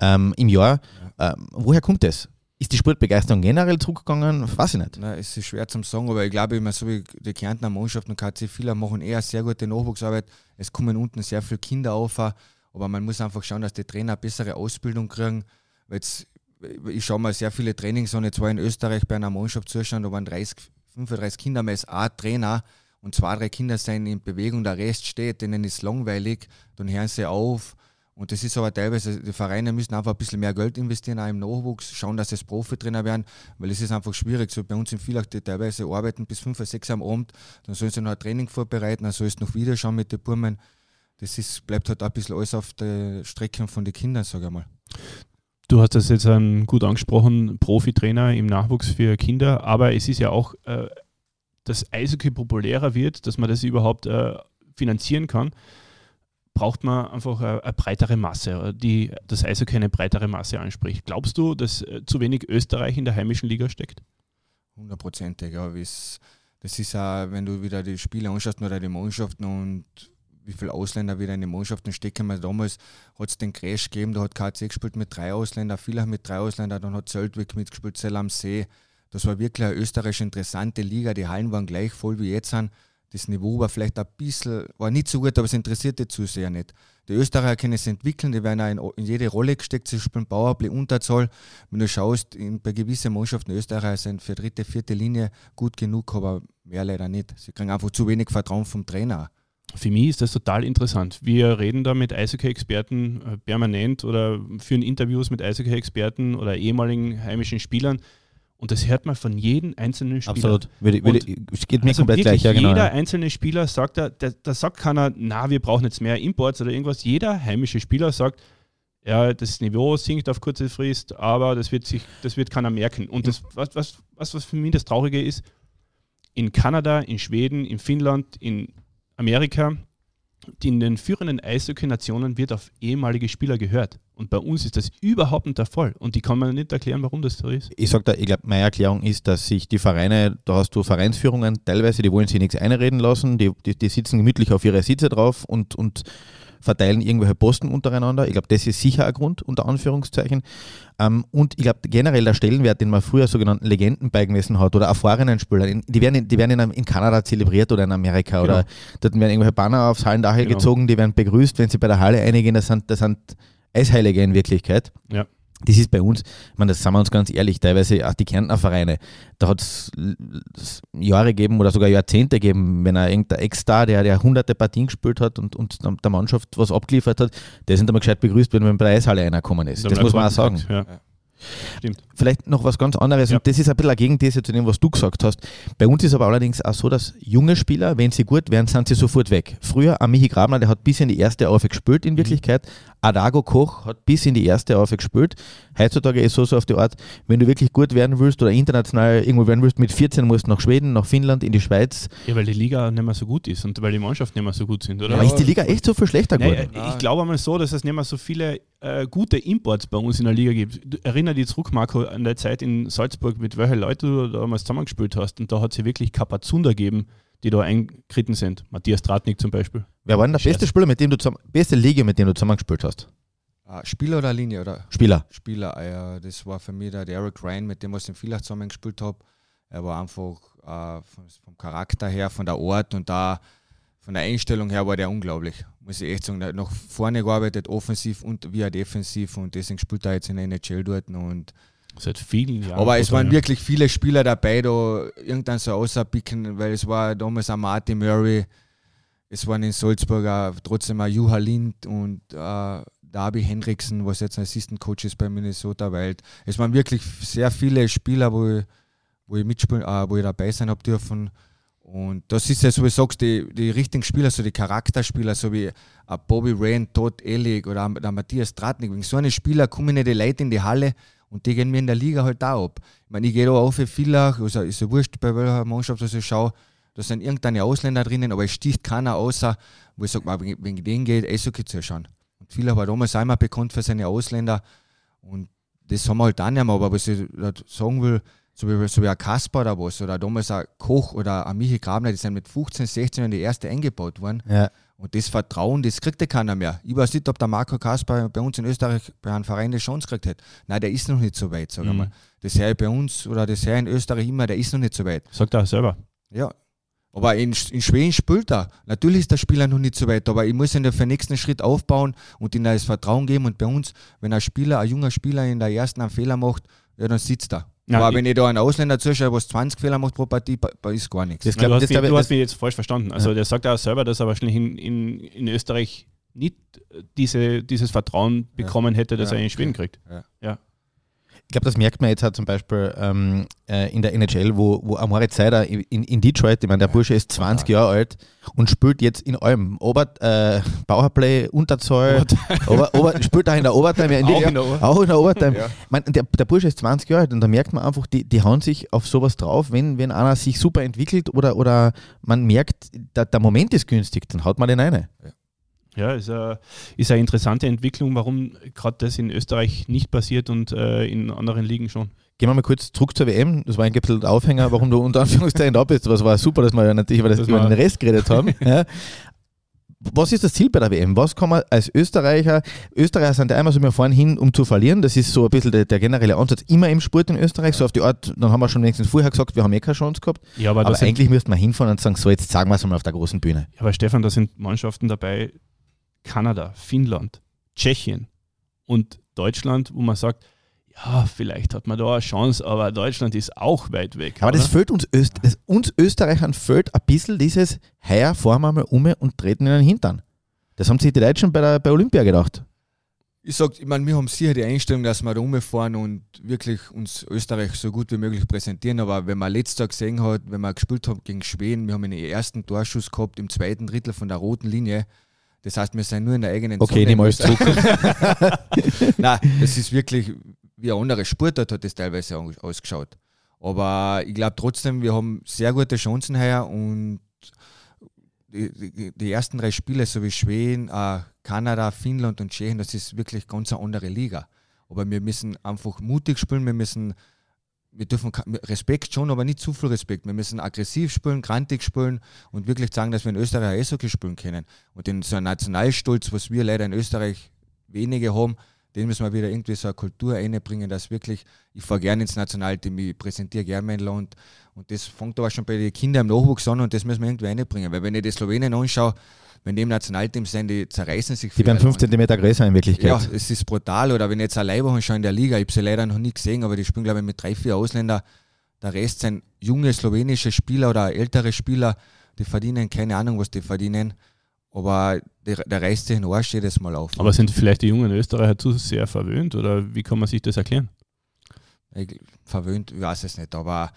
ähm, im Jahr. Ähm, woher kommt das? Ist die Sportbegeisterung generell zurückgegangen? Weiß ich nicht.
Nein, es ist schwer zu sagen, aber ich glaube immer, so wie die Kärntner Mannschaften und KC viele machen eher sehr gute Nachwuchsarbeit. Es kommen unten sehr viele Kinder auf, aber man muss einfach schauen, dass die Trainer eine bessere Ausbildung kriegen. Jetzt, ich schaue mal sehr viele Trainings an, jetzt war in Österreich bei einer Mannschaft zuschauen, da waren 30, 35 Kinder mehr als ein Trainer und zwei, drei Kinder sind in Bewegung, der Rest steht, denen ist langweilig, dann hören sie auf. Und das ist aber teilweise, die Vereine müssen einfach ein bisschen mehr Geld investieren, auch im Nachwuchs, schauen, dass es Profitrainer werden, weil es ist einfach schwierig. So bei uns in Villach, die teilweise arbeiten bis 5 oder 6 am Abend, dann sollen sie noch ein Training vorbereiten, dann soll es noch wieder schauen mit den Burmen. Das ist, bleibt halt ein bisschen alles auf der Strecke von den Kindern, sage ich mal.
Du hast das jetzt ähm, gut angesprochen, Profitrainer im Nachwuchs für Kinder, aber es ist ja auch, äh, dass Eishockey populärer wird, dass man das überhaupt äh, finanzieren kann, braucht man einfach eine, breitere Masse, die das Eishockey eine breitere Masse anspricht. Glaubst du, dass äh, zu wenig Österreich in der heimischen Liga steckt?
Hundertprozentig, ja. Das ist auch, wenn du wieder die Spiele anschaust oder die Mannschaften und wie viele Ausländer wieder in die Mannschaften stecken. Weil damals hat es den Crash gegeben, da hat KC gespielt mit drei Ausländern, viele mit drei Ausländern, dann hat Zeltwig mitgespielt, Zell am See. Das war wirklich eine österreichisch interessante Liga. Die Hallen waren gleich voll wie jetzt sind. Das Niveau war vielleicht ein bisschen, war nicht so gut, aber es interessiert die Zuseher nicht. Die Österreicher können es entwickeln, die werden auch in, in jede Rolle gesteckt, sie spielen Powerplay, Unterzahl. Wenn du schaust, in, bei gewissen Mannschaften Österreicher sind für dritte, vierte Linie gut genug, aber mehr leider nicht. Sie kriegen einfach zu wenig Vertrauen vom Trainer
für mich ist das total interessant. Wir reden da mit Eishockey-Experten äh, permanent oder führen Interviews mit Eishockey-Experten oder ehemaligen heimischen Spielern. Und das hört man von jedem einzelnen Spieler.
Absolut. Würde, würde, es geht mir also komplett gleich. Ja,
genau. Jeder einzelne Spieler sagt da, da, da sagt keiner, na, wir brauchen jetzt mehr Imports oder irgendwas. Jeder heimische Spieler sagt, ja, das Niveau sinkt auf kurze Frist, aber das wird sich, das wird keiner merken. Und das, was, was, was, was für mich das Traurige ist, in Kanada, in Schweden, in Finnland, in Amerika, in den führenden Eishockey-Nationen wird auf ehemalige Spieler gehört. Und bei uns ist das überhaupt nicht der Fall. Und die kann man nicht erklären, warum das so ist.
Ich sage da, ich glaube, meine Erklärung ist, dass sich die Vereine, da hast du Vereinsführungen, teilweise, die wollen sich nichts einreden lassen, die, die, die sitzen gemütlich auf ihre Sitze drauf und, und verteilen irgendwelche Posten untereinander. Ich glaube, das ist sicher ein Grund, unter Anführungszeichen. Ähm, und ich glaube, generell der Stellenwert, den man früher sogenannten Legenden beigemessen hat oder erfahrenen Spieler, die werden, in, die werden in, in Kanada zelebriert oder in Amerika genau. oder dort werden irgendwelche Banner aufs Hallendach genau. gezogen, die werden begrüßt, wenn sie bei der Halle eingehen, das sind, das sind Eisheilige in Wirklichkeit.
Ja.
Das ist bei uns, ich meine, das sagen wir uns ganz ehrlich, teilweise auch die Kärntner Vereine, da hat es Jahre gegeben oder sogar Jahrzehnte gegeben, wenn er irgendein Ex-Star, der, der hunderte Partien gespielt hat und, und der Mannschaft was abgeliefert hat, der sind immer gescheit begrüßt, wenn man bei der Eishalle einer gekommen ist. Das muss man auch sagen. Ja. Stimmt. Vielleicht noch was ganz anderes, ja. und das ist ein bisschen eine Gegenthese zu dem, was du gesagt hast. Bei uns ist aber allerdings auch so, dass junge Spieler, wenn sie gut werden, sind sie sofort weg. Früher, ein Michi Grabner, der hat bis in die erste Aufe gespielt in mhm. Wirklichkeit. Mhm. Adago Koch hat bis in die erste Aufe gespielt. Heutzutage ist es so, so auf die Art, wenn du wirklich gut werden willst oder international irgendwo werden willst, mit 14 musst du nach Schweden, nach Finnland, in die Schweiz.
Ja, weil die Liga nicht mehr so gut ist und weil die Mannschaften nicht mehr so gut sind, oder?
Ja, ist die Liga echt so viel schlechter geworden?
Nee, ich glaube einmal so, dass es nicht mehr so viele äh, gute Imports bei uns in der Liga gibt. Erinnere dich zurück, Marco, an der Zeit in Salzburg, mit welchen Leuten du damals zusammengespielt hast. Und da hat es wirklich Kapazunda gegeben, die da eingeritten sind. Matthias Tratnik zum Beispiel.
Wer war denn der Scherz. beste Spieler, mit dem du zusammen, beste Liga, mit dem du zusammengespielt hast?
Ah, Spieler oder Linie? Oder?
Spieler.
Spieler, ah ja, das war für mich der Eric Ryan, mit dem ich in Villach zusammengespielt habe. Er war einfach äh, vom, vom Charakter her, von der Art und da von der Einstellung her war der unglaublich, muss ich echt sagen. Der hat nach vorne gearbeitet, offensiv und wie auch defensiv und deswegen spielt er jetzt in der NHL dort und
Seit vielen Jahren.
aber es waren wirklich viele Spieler dabei, da irgendwann so außerpicken, weil es war damals auch Martin Murray, es waren in Salzburg auch trotzdem auch Juha Lind und äh, Darby Hendrickson, was jetzt ein Assistant Coach ist bei Minnesota Wild. Es waren wirklich sehr viele Spieler, wo ich, wo ich mitspielen, äh, wo ich dabei sein habe dürfen. Und das ist ja, so wie du sagst, die, die richtigen Spieler, so die Charakterspieler, so wie Bobby Ryan, Todd Ellig oder der Matthias Tratnik. Wegen so einen Spieler kommen nicht die Leute in die Halle und die gehen mir in der Liga halt auch ab. Ich meine, ich gehe da auf für Villach, also ist ja wurscht, bei welcher Mannschaft dass ich schaue, da sind irgendeine Ausländer drinnen, aber es sticht keiner außer, wo ich sage, wegen, wegen denen geht Eishockey zu schauen. Und Villach war damals immer bekannt für seine Ausländer und das haben wir halt auch nicht mehr, aber was ich sagen will, so wie, so wie ein Kasper oder was, oder damals ein Koch oder ein Michi Grabner, die sind mit 15, 16 in die erste eingebaut worden.
Ja.
Und das Vertrauen, das kriegt ja keiner mehr. Ich weiß nicht, ob der Marco Kasper bei uns in Österreich bei einem Verein die Chance gekriegt hat. Nein, der ist noch nicht so weit, sag
Mhm.
mal. Das höre ich bei uns oder das höre ich in Österreich immer, der ist noch nicht so weit.
Sagt er selber.
Ja. Aber in, in Schweden spielt er. Natürlich ist der Spieler noch nicht so weit, aber ich muss ihn für den nächsten Schritt aufbauen und ihm das Vertrauen geben. Und bei uns, wenn ein Spieler, ein junger Spieler in der ersten einen Fehler macht, ja, dann sitzt er.
Ja,
aber wenn ich da einen Ausländer zuschaue, was 20 Fehler macht pro Partie, ist gar nichts.
Das glaub-
du hast,
das
mich, du hast
das-
mich jetzt falsch verstanden. Also der sagt auch selber, dass er wahrscheinlich in, in, in Österreich nicht diese, dieses Vertrauen bekommen hätte, das
Ja,
er in Schweden
okay.
kriegt.
Ich glaube, das merkt man jetzt halt zum Beispiel ähm, äh, in der NHL, wo, wo Amore Zeider in, in Detroit, ich meine, der Bursche ist 20 Jahre alt und spielt jetzt in allem. Ober, äh, Powerplay, Unterzahl, Ober, Ober, spielt auch in der Overtime. Ja, in
Auch in der
auch in der Overtime.
Ja.
Ich der, der Bursche ist 20 Jahre alt und da merkt man einfach, die, die hauen sich auf sowas drauf, wenn, wenn einer sich super entwickelt oder, oder man merkt, der, der Moment ist günstig, dann haut man den eine.
Ja, ist eine, ist eine interessante Entwicklung, warum gerade das in Österreich nicht passiert und äh, in anderen Ligen schon.
Gehen wir mal kurz zurück zur WM. Das war ein der Aufhänger, warum du unter Anführungszeichen da bist. Was war super, dass wir ja natürlich über, das,
Das
über den Rest geredet haben. <laughs> ja. Was ist das Ziel bei der WM? Was kann man als Österreicher, Österreicher sind ja einmal so, wir fahren hin, um zu verlieren. Das ist so ein bisschen der, der generelle Ansatz immer im Sport in Österreich. So auf die Art, dann haben wir schon wenigstens vorher gesagt, wir haben eh keine Chance gehabt.
Ja, aber,
Aber, eigentlich müsste man hinfahren und sagen, so jetzt sagen wir es mal auf der großen Bühne.
aber Stefan, da sind Mannschaften dabei, Kanada, Finnland, Tschechien und Deutschland, wo man sagt, ja, vielleicht hat man da eine Chance, aber Deutschland ist auch weit weg.
Aber das
oder?
fehlt uns, Öst, das, uns Österreichern fehlt ein bisschen dieses, heuer fahren wir mal um und treten in den Hintern. Das haben sich die Deutschen bei, der, bei Olympia gedacht.
Ich sag, ich meine, wir haben sicher die Einstellung, dass wir da rumfahren und wirklich uns Österreich so gut wie möglich präsentieren. Aber wenn man letztes Jahr gesehen hat, wenn wir gespielt haben gegen Schweden, wir haben einen ersten Torschuss gehabt im zweiten Drittel von der roten Linie. Das heißt, wir sind nur in der eigenen
Okay,
Zone.
nehmen wir alles zurück. <laughs>
Nein, das ist wirklich wie ein anderer Sportart hat das teilweise aus- ausgeschaut. Aber ich glaube trotzdem, wir haben sehr gute Chancen heuer und die ersten drei Spiele, so wie Schweden, äh, Kanada, Finnland und Tschechien, das ist wirklich ganz eine andere Liga. Aber wir müssen einfach mutig spielen, wir müssen, wir dürfen Respekt schon, aber nicht zu viel Respekt. Wir müssen aggressiv spielen, grantig spielen und wirklich sagen, dass wir in Österreich Eishockey spielen können. Und den so einen Nationalstolz, was wir leider in Österreich wenige haben, den müssen wir wieder irgendwie so eine Kultur einbringen, dass wirklich, ich fahre gerne ins Nationalteam, ich präsentiere gerne mein Land und das fängt aber schon bei den Kindern im Nachwuchs an und das müssen wir irgendwie einbringen, weil wenn ich die Slowenien anschaue, wenn die im Nationalteam sind, die zerreißen sich
Die werden
ihr
5
Land.
cm größer in Wirklichkeit.
Ja, es ist brutal. Oder wenn ich jetzt eine Leiber anschaue in der Liga, ich habe sie leider noch nie gesehen, aber die spielen, glaube ich, mit drei, vier Ausländern. Der Rest sind junge slowenische Spieler oder ältere Spieler, die verdienen keine Ahnung, was die verdienen. Aber der, der reißt sich den Arsch jedes Mal auf.
Aber sind vielleicht die jungen Österreicher zu sehr verwöhnt oder wie kann man sich das erklären?
Ich, verwöhnt, ich weiß es nicht, aber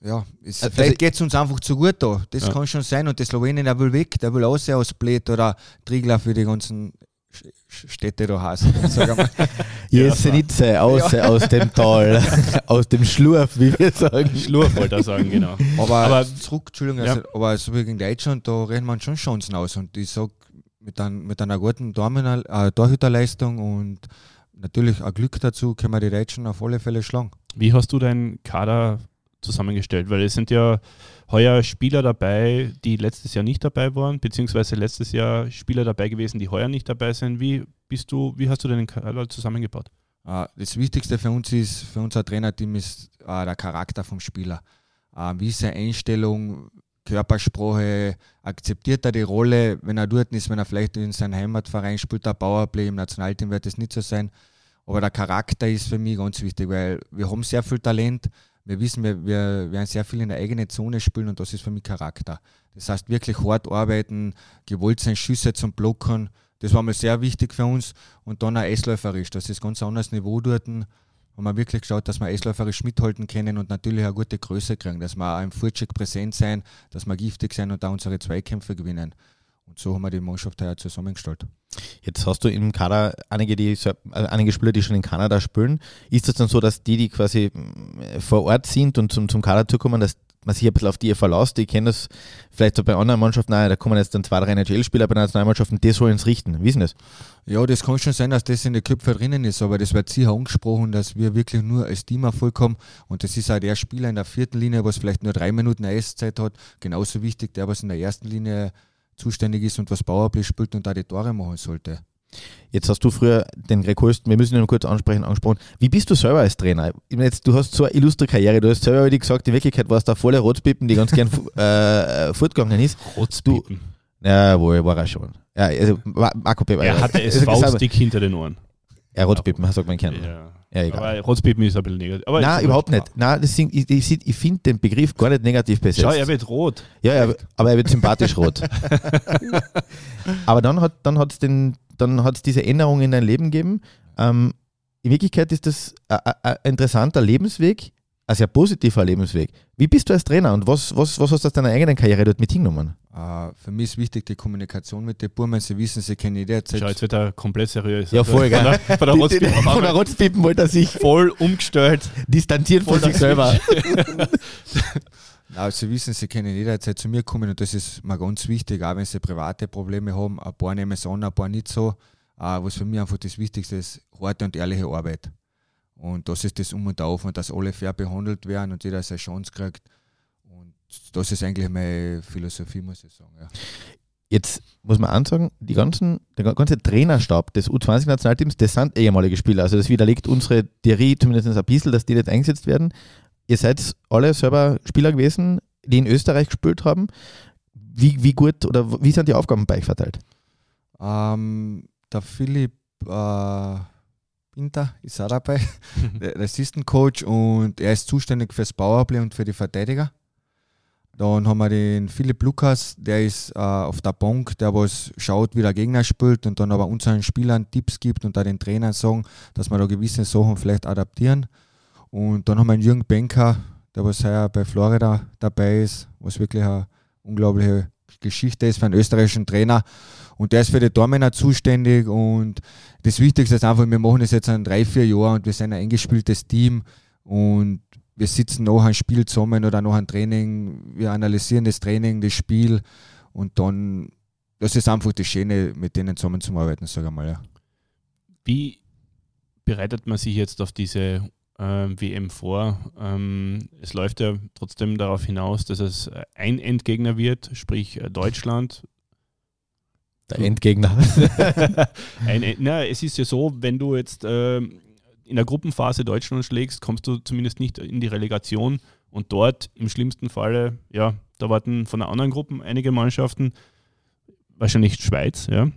ja, es,
Also-
vielleicht geht es uns einfach zu gut da. Das
Ja.
kann schon sein. Und der Slowenien, der will weg, der will raus aus Bled oder Triglav für die ganzen Städte da heißen. <laughs> Einmal.
Jesenice, aus, aus dem Tal, <laughs> aus dem Schlurf, wie wir sagen.
Schlurf wollte er sagen, genau.
Aber,
Aber-
zurück, Entschuldigung,
Ja.
also, aber so wie gegen Deutschland, da rennen man schon Chancen aus. Und ich sag, mit, ein, mit einer guten Tormänner- äh, Torhüterleistung und natürlich auch Glück dazu, können wir die Deutschen auf alle Fälle schlagen.
Wie hast du deinen Kader zusammengestellt? Weil es sind ja heuer Spieler dabei, die letztes Jahr nicht dabei waren, beziehungsweise letztes Jahr Spieler dabei gewesen, die heuer nicht dabei sind. Wie bist du, wie hast du deinen Kader zusammengebaut?
Äh, Das Wichtigste für uns ist, für unser Trainerteam ist äh, der Charakter vom Spieler. Äh, Wie ist seine Einstellung, Körpersprache, akzeptiert er die Rolle, wenn er dort ist, wenn er vielleicht in seinem Heimatverein spielt, der Powerplay, im Nationalteam wird das nicht so sein. Aber der Charakter ist für mich ganz wichtig, weil wir haben sehr viel Talent. Wir wissen, wir, wir werden sehr viel in der eigenen Zone spielen und das ist für mich Charakter. Das heißt, wirklich hart arbeiten, gewollt sein, Schüsse zum Blocken. Das war mal sehr wichtig für uns. Und dann auch Eisläuferisch. Das ist ganz anderes Niveau dort. Haben wir wirklich geschaut, dass wir eisläuferisch mithalten können und natürlich eine gute Größe kriegen, dass wir auch im Vorcheck präsent sein, dass wir giftig sein und da unsere Zweikämpfe gewinnen. Und so haben wir die Mannschaft heuer zusammengestellt.
Jetzt hast du im Kader einige, die, also einige Spieler, die schon in Kanada spielen. Ist das dann so, dass die, die quasi mm, vor Ort sind und zum, zum Kader zukommen, dass man sich ein bisschen auf die verlässt? Die kennen das vielleicht so bei anderen Mannschaften, nein, da kommen jetzt dann zwei, drei NHL-Spieler bei Nationalmannschaften, die sollen es richten. Denn das?
Ja, das kann schon sein, dass das in den Köpfen drinnen ist, aber das wird sicher angesprochen, dass wir wirklich nur als Team haben und das ist auch der Spieler in der vierten Linie, was vielleicht nur drei Minuten Eiszeit hat, genauso wichtig, der was in der ersten Linie zuständig ist und was Powerplay spielt und da die Tore machen sollte.
Jetzt hast du früher den Greg Holst, wir müssen ihn kurz ansprechen, angesprochen. Wie bist du selber als Trainer? Jetzt, du hast so eine illustre Karriere, du hast selber wie gesagt, in Wirklichkeit warst du der volle Rotzpippen, die ganz gern <laughs> äh, fortgegangen ist.
Rotzpippen?
Ja, wohl, war er schon. Ja, also, Marco
Pepe. Er hatte <laughs> es faustig hinter den Ohren.
Ja, Rotzpippen, sagt man kennen.
Ja. Ja, egal. Aber Rotzpippen ist ein bisschen negativ. Aber
Nein, überhaupt nicht. Nein, das sind, ich, ich, ich finde den Begriff gar nicht negativ besetzt.
Schau, er wird rot.
Ja, er, aber er wird sympathisch rot. <laughs> aber dann hat dann hat's den dann hat es diese Änderung in dein Leben gegeben. Ähm, in Wirklichkeit ist das ein interessanter Lebensweg, ein sehr positiver Lebensweg. Wie bist du als Trainer und was, was, was hast du aus deiner eigenen Karriere dort mit hingenommen?
Uh, für mich ist wichtig die Kommunikation mit den Burmen. Sie wissen, sie kennen jederzeit.
Schau, jetzt wird er komplett seriös.
Ja, voll, gell? Von der, Rotzpippen, von der Rotzpippen wollte er sich
voll umgestellt,
distanziert von sich selber. <laughs> <laughs>
Na, sie wissen, sie können jederzeit zu mir kommen und das ist mir ganz wichtig, auch wenn sie private Probleme haben. Ein paar nehmen es an, ein paar nicht so. Uh, was für mich einfach das Wichtigste ist, harte und ehrliche Arbeit. Und das ist das Um und Auf und dass alle fair behandelt werden und jeder seine Chance kriegt das ist eigentlich meine Philosophie, muss ich sagen. Ja.
Jetzt muss man ansagen, die ganzen, der ganze Trainerstab des U20-Nationalteams, das sind ehemalige Spieler. Also das widerlegt unsere Theorie zumindest ein bisschen, dass die nicht eingesetzt werden. Ihr seid alle selber Spieler gewesen, die in Österreich gespielt haben. Wie, wie gut oder wie sind die Aufgaben bei euch verteilt?
Ähm, der Philipp äh, Pinter ist auch dabei, <laughs> der Assistant Coach und er ist zuständig fürs Powerplay und für die Verteidiger. Dann haben wir den Philipp Lukas, der ist äh, auf der Bank, der was schaut, wie der Gegner spielt und dann aber unseren Spielern Tipps gibt und da den Trainern sagen, dass wir da gewisse Sachen vielleicht adaptieren. Und dann haben wir einen Jürgen Benker, der was heuer bei Florida dabei ist, was wirklich eine unglaubliche Geschichte ist für einen österreichischen Trainer. Und der ist für die Tormänner zuständig. Und das Wichtigste ist einfach, wir machen das jetzt in drei, vier Jahren und wir sind ein eingespieltes Team. Und wir sitzen nach einem Spiel zusammen oder nach einem Training, wir analysieren das Training, das Spiel und dann, das ist einfach das Schöne, mit denen zusammen zu arbeiten, sage ich mal. Ja.
Wie bereitet man sich jetzt auf diese WM vor? Ähm, es läuft ja trotzdem darauf hinaus, dass es ein Endgegner wird, sprich äh, Deutschland.
Der Endgegner. <laughs>
ein, na, es ist ja so, wenn du jetzt äh, in der Gruppenphase Deutschland schlägst, kommst du zumindest nicht in die Relegation und dort im schlimmsten Falle, ja, da warten von der anderen Gruppen einige Mannschaften, wahrscheinlich Schweiz, ja.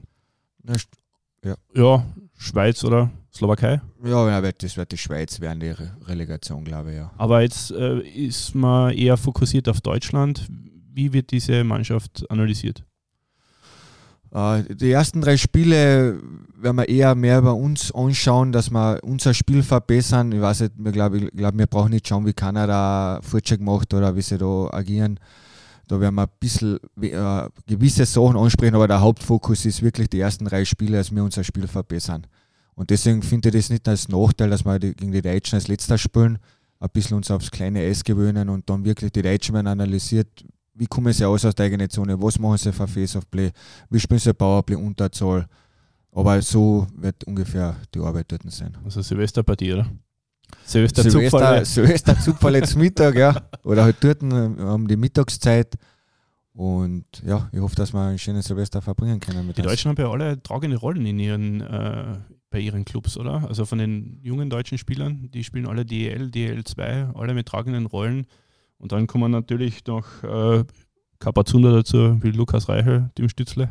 Ja, ja Schweiz oder Slowakei?
Ja, das wird die Schweiz während der Relegation, glaube ich, ja.
Aber jetzt äh, ist man eher fokussiert auf Deutschland. Wie wird diese Mannschaft analysiert?
Äh, die ersten drei Spiele werden wir eher mehr bei uns anschauen, dass wir unser Spiel verbessern. Ich weiß nicht, wir glaube, glaub, wir brauchen nicht schauen, wie Kanada Fortschritt macht oder wie sie da agieren. Da werden wir ein bisschen äh, gewisse Sachen ansprechen, aber der Hauptfokus ist wirklich die ersten drei Spiele, dass wir unser Spiel verbessern. Und deswegen finde ich das nicht als Nachteil, dass wir gegen die Deutschen als letzter spielen, ein bisschen uns aufs kleine Eis gewöhnen und dann wirklich die Deutschen werden analysiert, wie kommen sie aus aus der eigenen Zone, was machen sie für Face-of-Play, wie spielen sie Powerplay Unterzahl. Aber so wird ungefähr die Arbeit dort sein.
Also Silvesterpartie, oder?
Silvester, Silvester, Silvester Zugfall jetzt Mittag, ja. Oder halt dort um die Mittagszeit. Und ja, ich hoffe, dass wir ein schönes Silvester verbringen können.
die Deutschen haben ja alle tragende Rollen in ihren, äh, bei ihren Clubs, oder? Also von den jungen deutschen Spielern, die spielen alle DEL, DEL2, alle mit tragenden Rollen. Und dann kommen natürlich noch äh, Kapazunder dazu wie Lukas Reichel, dem Stützle.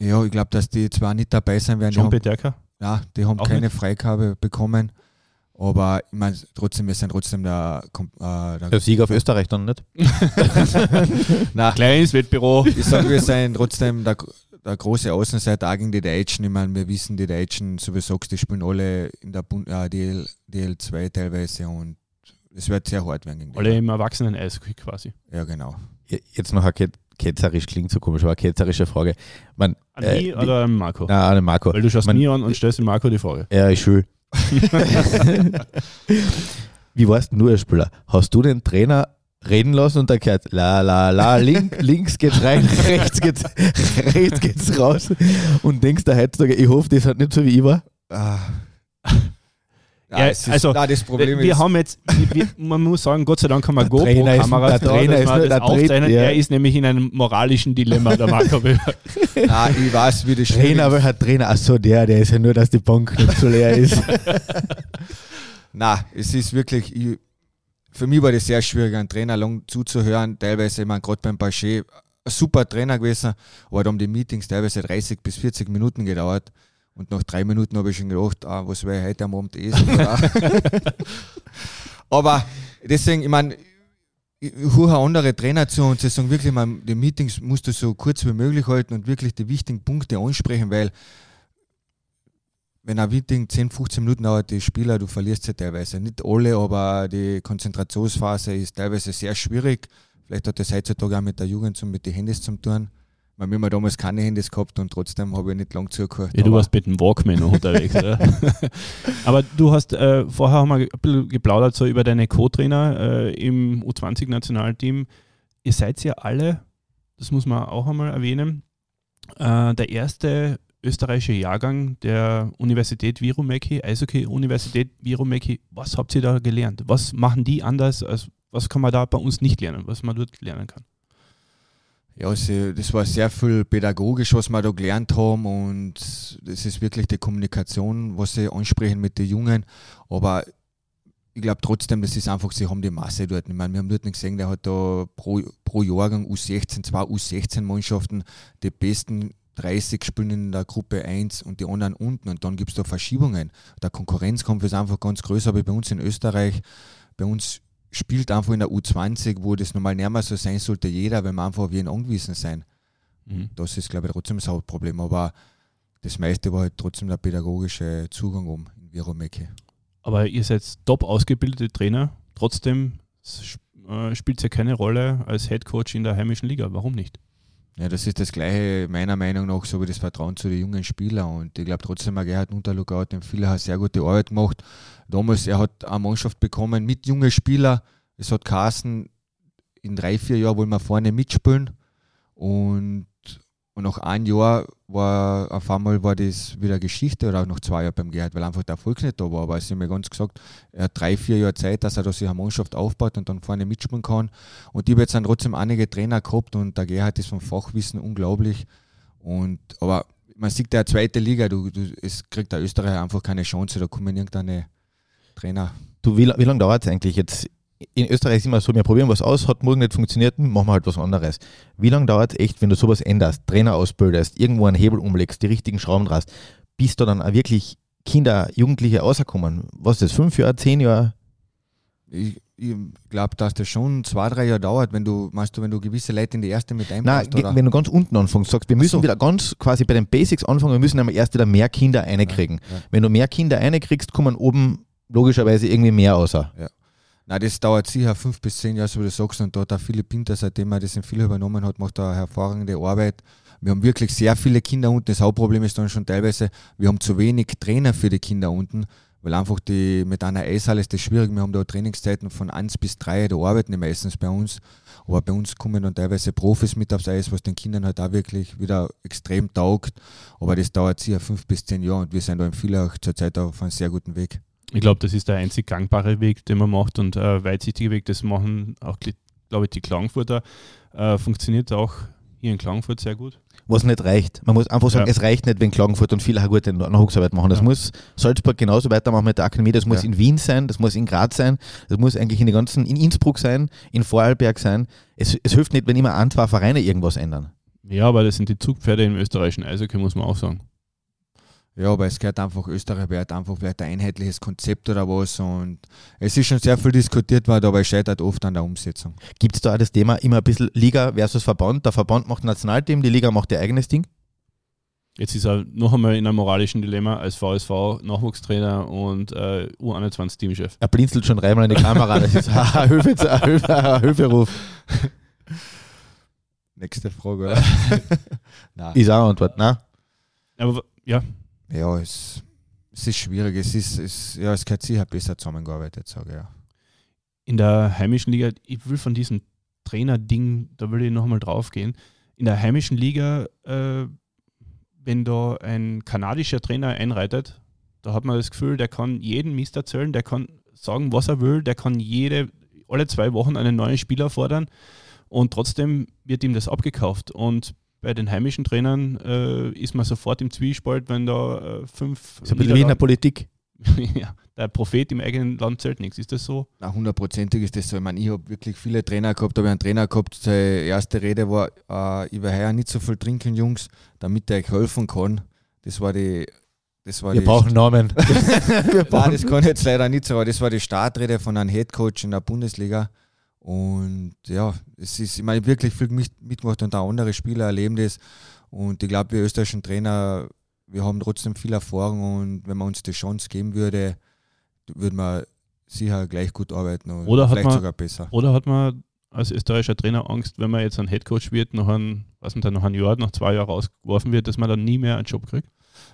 Ja, ich glaube, dass die zwar nicht dabei sein werden.
John
die haben,
Peterka.
ja, die haben
Auch
keine
nicht?
Freigabe bekommen. Aber ich meine, trotzdem, wir sind trotzdem der, äh, der
Der Sieg auf Österreich dann nicht. <laughs>
Nein,
Kleines Wettbüro.
ich sage, wir sind trotzdem der, der große Außenseiter auch gegen die Deutschen. Ich meine, wir wissen, die Deutschen, so wie du sagst, die spielen alle in der Bund äh, DL, DL2 teilweise und es wird sehr hart werden gegen die.
Alle im Erwachsenen-Eishockey quasi.
Ja, genau.
Jetzt noch eine ke- ketzerisch, klingt so komisch, aber eine ketzerische Frage. Man,
An
Äh,
mich oder an Marco?
na, an den Marco.
Weil du schaust
Man-
mir an und stellst dem Marco die Frage.
Ja, ist schön. <laughs> Wie warst denn du als Spieler? Hast du den Trainer reden lassen und der gehört, la la la, link, <laughs> links geht's rein, rechts geht's, rechts geht's raus und denkst da heutzutage, ich hoffe, das hat nicht so wie ich war.
Ah.
Ja,
es ist,
also,
nein, das Problem
wir
ist,
haben jetzt, wir, man muss sagen, Gott sei Dank haben wir GoPro-Kameras
der
da,
Trainer
dass
ist
wir das aufzeichnen.
ja.
Er ist nämlich in einem moralischen Dilemma, der Marco Weber.
nein, <laughs> ich weiß, wie das schwierig
Trainer, aber hat Trainer, ach so, der, der ist ja nur, dass die Bank nicht so leer ist. <laughs>
Na, es ist wirklich, ich, für mich war das sehr schwierig, einen Trainer lang zuzuhören. Teilweise, ich meine, gerade beim Paché, ein super Trainer gewesen, aber da haben die Meetings teilweise 30 bis 40 Minuten gedauert. Und nach drei Minuten habe ich schon gedacht, ah, was werde ich heute am Abend essen? <laughs> oder? aber deswegen, ich meine, höre andere Trainer zu und sie sagen wirklich, man, die Meetings musst du so kurz wie möglich halten und wirklich die wichtigen Punkte ansprechen, weil wenn ein Meeting 10, 15 Minuten dauert, die Spieler, du verlierst sie teilweise. Nicht alle, aber die Konzentrationsphase ist teilweise sehr schwierig. Vielleicht hat das heutzutage auch mit der Jugend und mit den Handys zu tun. Weil wir haben damals keine Handys gehabt und trotzdem habe ich nicht lang zugehört.
Ja, du warst mit dem Walkman unterwegs, oder? <laughs> Aber du hast, äh, vorher haben wir ein bisschen geplaudert so über deine Co-Trainer äh, im U20-Nationalteam. Ihr seid ja alle, das muss man auch einmal erwähnen, äh, der erste österreichische Jahrgang der Universität Virumäki, Eishockey-Universität Virumäki. Was habt ihr da gelernt? Was machen die anders? Als, was kann man da bei uns nicht lernen, was man dort lernen kann?
Ja, also das war sehr viel pädagogisch, was wir da gelernt haben und das ist wirklich die Kommunikation, was sie ansprechen mit den Jungen. Aber ich glaube trotzdem, das ist einfach, sie haben die Masse dort. Ich meine, wir haben dort nicht gesehen, der hat da pro, pro Jahrgang U16, zwei U16-Mannschaften, die besten 30 spielen in der Gruppe 1 und die anderen unten und dann gibt es da Verschiebungen. Der Konkurrenzkampf ist einfach ganz größer, wie bei uns in Österreich. Bei uns spielt einfach in der U20, wo das normal nicht mehr so sein sollte, jeder, wenn wir einfach auf jeden angewiesen sein.
Mhm.
Das ist, glaube ich, trotzdem das Hauptproblem. Aber das meiste war halt trotzdem der pädagogische Zugang um in Viromeke.
Aber ihr seid top ausgebildete Trainer, trotzdem äh, spielt es ja keine Rolle als Head Coach in der heimischen Liga. Warum nicht?
Ja, das ist das Gleiche, meiner Meinung nach, so wie das Vertrauen zu den jungen Spielern. Und ich glaube trotzdem, Gerhard Unterlucker hat dem Fehler sehr gute Arbeit gemacht. Damals, er hat eine Mannschaft bekommen mit jungen Spielern. Es hat Carsten in drei, vier Jahren wollen wir vorne mitspielen. Und, und nach einem Jahr war auf einmal war das wieder Geschichte oder auch nach zwei Jahren beim Gerhard, weil einfach der Erfolg nicht da war. Aber es ist mir ganz gesagt, er hat drei, vier Jahre Zeit, dass er da sich eine Mannschaft aufbaut und dann vorne mitspielen kann. Und ich habe jetzt dann trotzdem einige Trainer gehabt und der Gerhard ist vom Fachwissen unglaublich. Und, aber man sieht ja zweite Liga, du, du, es kriegt der Österreicher einfach keine Chance, da kommen irgendeine Trainer.
Du, wie, wie lange dauert es eigentlich jetzt? In Österreich ist immer so, wir probieren was aus, hat morgen nicht funktioniert, machen wir halt was anderes. Wie lange dauert es echt, wenn du sowas änderst, Trainer ausbildest, irgendwo einen Hebel umlegst, die richtigen Schrauben drast, bis da dann auch wirklich Kinder, Jugendliche rauskommen? Was ist das, fünf Jahre, zehn Jahre?
Ich, ich glaube, dass das schon zwei, drei Jahre dauert, wenn du, meinst du, wenn du gewisse Leute in die erste mit
Nein,
einbaust,
ge-
oder?
wenn du ganz unten anfängst, sagst, wir müssen
so.
wieder ganz quasi bei den Basics anfangen, wir müssen einmal erst wieder mehr Kinder reinkriegen.
Ja, ja.
Wenn du mehr Kinder reinkriegst, kommen oben logischerweise irgendwie mehr außer.
Nein, das dauert sicher fünf bis zehn Jahre, so wie du sagst. Und da hat der Philipp Pinter, seitdem er das in viel übernommen hat, macht er hervorragende Arbeit. Wir haben wirklich sehr viele Kinder unten. Das Hauptproblem ist dann schon teilweise, wir haben zu wenig Trainer für die Kinder unten, weil einfach die mit einer Eishalle ist das schwierig. Wir haben da Trainingszeiten von 1 bis 3, da arbeiten die meistens bei uns. Aber bei uns kommen dann teilweise Profis mit aufs Eis, was den Kindern halt auch wirklich wieder extrem taugt. Aber das dauert sicher fünf bis zehn Jahre und wir sind da in Villach zurzeit auf einem sehr guten Weg.
Ich glaube, das ist der einzig gangbare Weg, den man macht und äh, weitsichtige Weg. Das machen auch, glaube ich, die Klagenfurter. Äh, funktioniert auch hier in Klagenfurt sehr gut.
was nicht reicht. Man muss einfach sagen,
Ja.
es reicht nicht, wenn Klagenfurt und viele gute Nachwuchsarbeit machen. Das
Ja.
muss Salzburg genauso weitermachen mit der Akademie. Das muss
Ja.
in Wien sein, das muss in Graz sein, das muss eigentlich in den ganzen, in Innsbruck sein, in Vorarlberg sein. Es, es hilft nicht, wenn immer ein, zwei Vereine irgendwas ändern.
Ja, aber das sind die Zugpferde im österreichischen Eishockey, muss man auch sagen.
Ja, aber es gehört einfach, Österreich wäre einfach vielleicht ein einheitliches Konzept oder was. Und es ist schon sehr viel diskutiert worden, aber es scheitert oft an der Umsetzung.
Gibt es da auch das Thema immer ein bisschen Liga versus Verband? Der Verband macht ein Nationalteam, die Liga macht ihr eigenes Ding.
Jetzt ist er noch einmal in einem moralischen Dilemma als VSV Nachwuchstrainer und äh, U21 Teamchef.
Er blinzelt schon dreimal in die Kamera. Das ist ein <laughs> Hilferuf.
Nächste Frage, oder? <laughs> <laughs> Nein.
Ist auch eine Antwort. Nein?
Aber ja,
Ja, es, es ist schwierig. Es ist, es, ja, es gehört sicher besser zusammengearbeitet, sage ich ja.
in der heimischen Liga, ich will von diesem Trainer-Ding, da will ich nochmal drauf gehen. In der heimischen Liga, äh, wenn da ein kanadischer Trainer einreitet, da hat man das Gefühl, der kann jeden Mist erzählen, der kann sagen, was er will, der kann jede, alle zwei Wochen einen neuen Spieler fordern und trotzdem wird ihm das abgekauft. Und bei den heimischen Trainern äh, ist man sofort im Zwiespalt, wenn da äh, fünf
Ist ein bisschen wie in der Politik. <laughs>
ja, der Prophet im eigenen Land zählt nichts. Ist das so?
Na, hundertprozentig ist das so. Ich meine, ich habe wirklich viele Trainer gehabt, habe einen Trainer gehabt, seine erste Rede war, äh, ich will heuer nicht so viel trinken, Jungs, damit ich euch helfen kann. Das war die. Das war
Wir
die
brauchen Namen. <laughs> Wir
Nein, das kann ich jetzt leider nicht sagen, aber das war die Startrede von einem Headcoach in der Bundesliga. Und ja, es ist, ich meine, wirklich viel mit- mitgemacht und auch andere Spieler erleben das. Und ich glaube, wir österreichischen Trainer, wir haben trotzdem viel Erfahrung und wenn man uns die Chance geben würde, würde man sicher gleich gut arbeiten und
Oder hat
vielleicht
man-
sogar besser.
Oder hat man als österreichischer Trainer Angst, wenn man jetzt ein Headcoach wird, nach einem, was nicht, nach einem Jahr, nach zwei Jahren rausgeworfen wird, dass man dann nie mehr einen Job kriegt?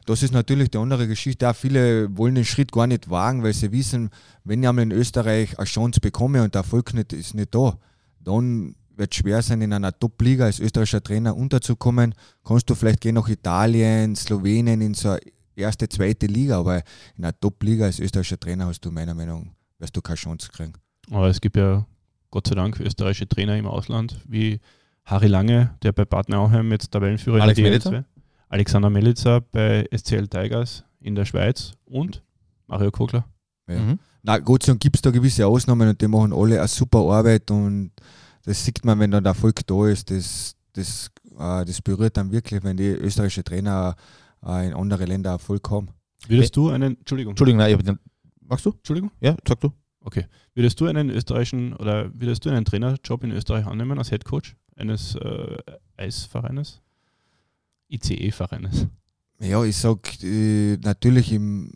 Das ist natürlich die andere Geschichte. Auch viele wollen den Schritt gar nicht wagen, weil sie wissen, wenn ich einmal in Österreich eine Chance bekomme und der Erfolg nicht, ist nicht da, dann wird es schwer sein, in einer Top-Liga als österreichischer Trainer unterzukommen. Kannst du vielleicht gehen nach Italien, Slowenien in so eine erste, zweite Liga, aber in einer Top-Liga als österreichischer Trainer hast du meiner Meinung nach, wirst du keine Chance kriegen.
Aber es gibt ja Gott sei Dank österreichische Trainer im Ausland, wie Harry Lange, der bei Bad Nauheim jetzt Tabellenführer
Alex
in der
Melitzer?
DL2. Alexander Melitzer bei SCL Tigers in der Schweiz und Mario Kogler.
Ja.
Mhm.
Na, Gott sei Dank gibt es da gewisse Ausnahmen und die machen alle eine super Arbeit und das sieht man, wenn dann der Erfolg da ist, das, das, äh, das berührt dann wirklich, wenn die österreichischen Trainer äh, in andere Länder Erfolg haben.
Würdest du einen, Entschuldigung,
Entschuldigung, nein, ich hab den, magst du?
Entschuldigung,
Ja, sag du.
würdest du einen österreichischen oder würdest du einen Trainerjob in Österreich annehmen als Headcoach eines äh, Eisvereines? ICE-Vereines.
Ja, ich sag äh, natürlich im,